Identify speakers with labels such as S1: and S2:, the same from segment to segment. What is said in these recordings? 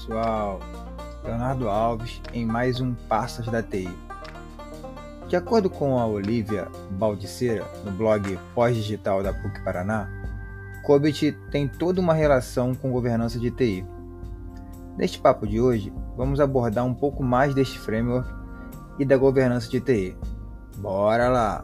S1: pessoal, Leonardo Alves em mais um Passas da TI. De acordo com a Olivia Baldiceira, no blog Pós-Digital da PUC Paraná, COBIT tem toda uma relação com governança de TI. Neste papo de hoje, vamos abordar um pouco mais deste framework e da governança de TI. Bora lá!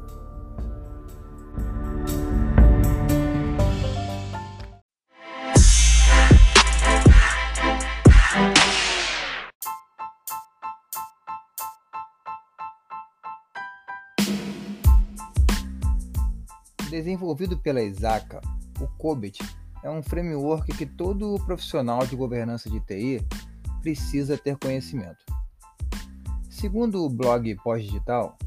S1: Desenvolvido pela Isaka, o COBIT é um framework que todo profissional de governança de TI precisa ter conhecimento. Segundo o blog Pós-Digital,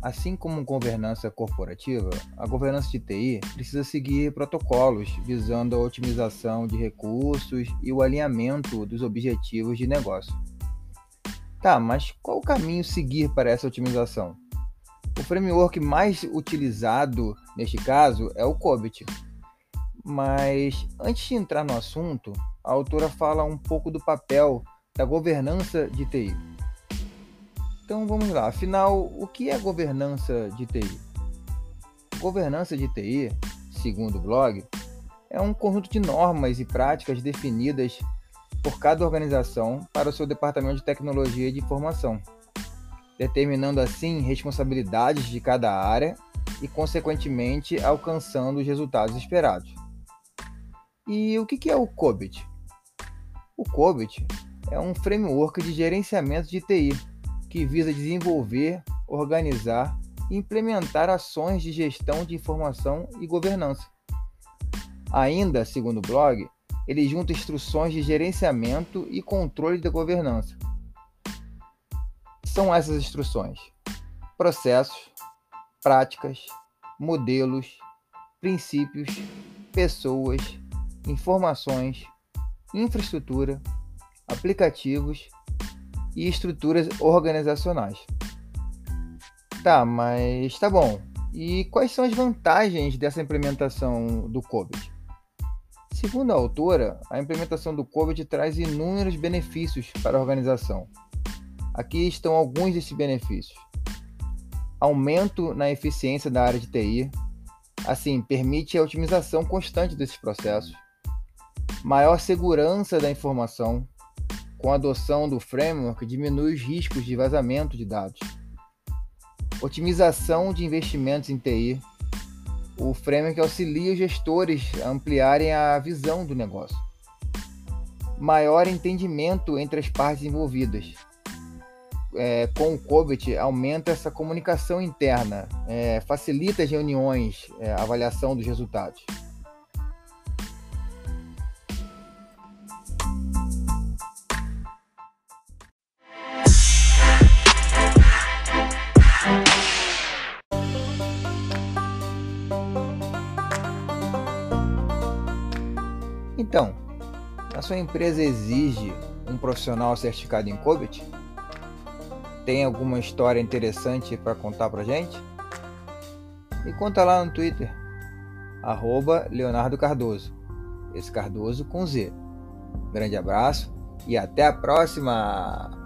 S1: assim como governança corporativa, a governança de TI precisa seguir protocolos visando a otimização de recursos e o alinhamento dos objetivos de negócio. Tá, mas qual o caminho seguir para essa otimização? O framework mais utilizado neste caso é o COBIT. Mas antes de entrar no assunto, a autora fala um pouco do papel da governança de TI. Então vamos lá, afinal, o que é governança de TI? Governança de TI, segundo o blog, é um conjunto de normas e práticas definidas por cada organização para o seu departamento de tecnologia de informação determinando assim responsabilidades de cada área e, consequentemente, alcançando os resultados esperados. E o que é o COBIT? O COBIT é um framework de gerenciamento de TI que visa desenvolver, organizar e implementar ações de gestão de informação e governança. Ainda, segundo o blog, ele junta instruções de gerenciamento e controle da governança, são essas instruções: processos, práticas, modelos, princípios, pessoas, informações, infraestrutura, aplicativos e estruturas organizacionais. Tá, mas tá bom. E quais são as vantagens dessa implementação do COVID? Segundo a autora, a implementação do COVID traz inúmeros benefícios para a organização Aqui estão alguns desses benefícios: aumento na eficiência da área de TI, assim, permite a otimização constante desses processos, maior segurança da informação, com a adoção do framework diminui os riscos de vazamento de dados, otimização de investimentos em TI. O framework auxilia os gestores a ampliarem a visão do negócio. Maior entendimento entre as partes envolvidas, é, com o COVID aumenta essa comunicação interna, é, facilita as reuniões, é, a avaliação dos resultados. Então, a sua empresa exige um profissional certificado em COVID? Tem alguma história interessante para contar para gente? Me conta lá no Twitter, arroba Leonardo Cardoso, esse Cardoso com Z. Grande abraço e até a próxima!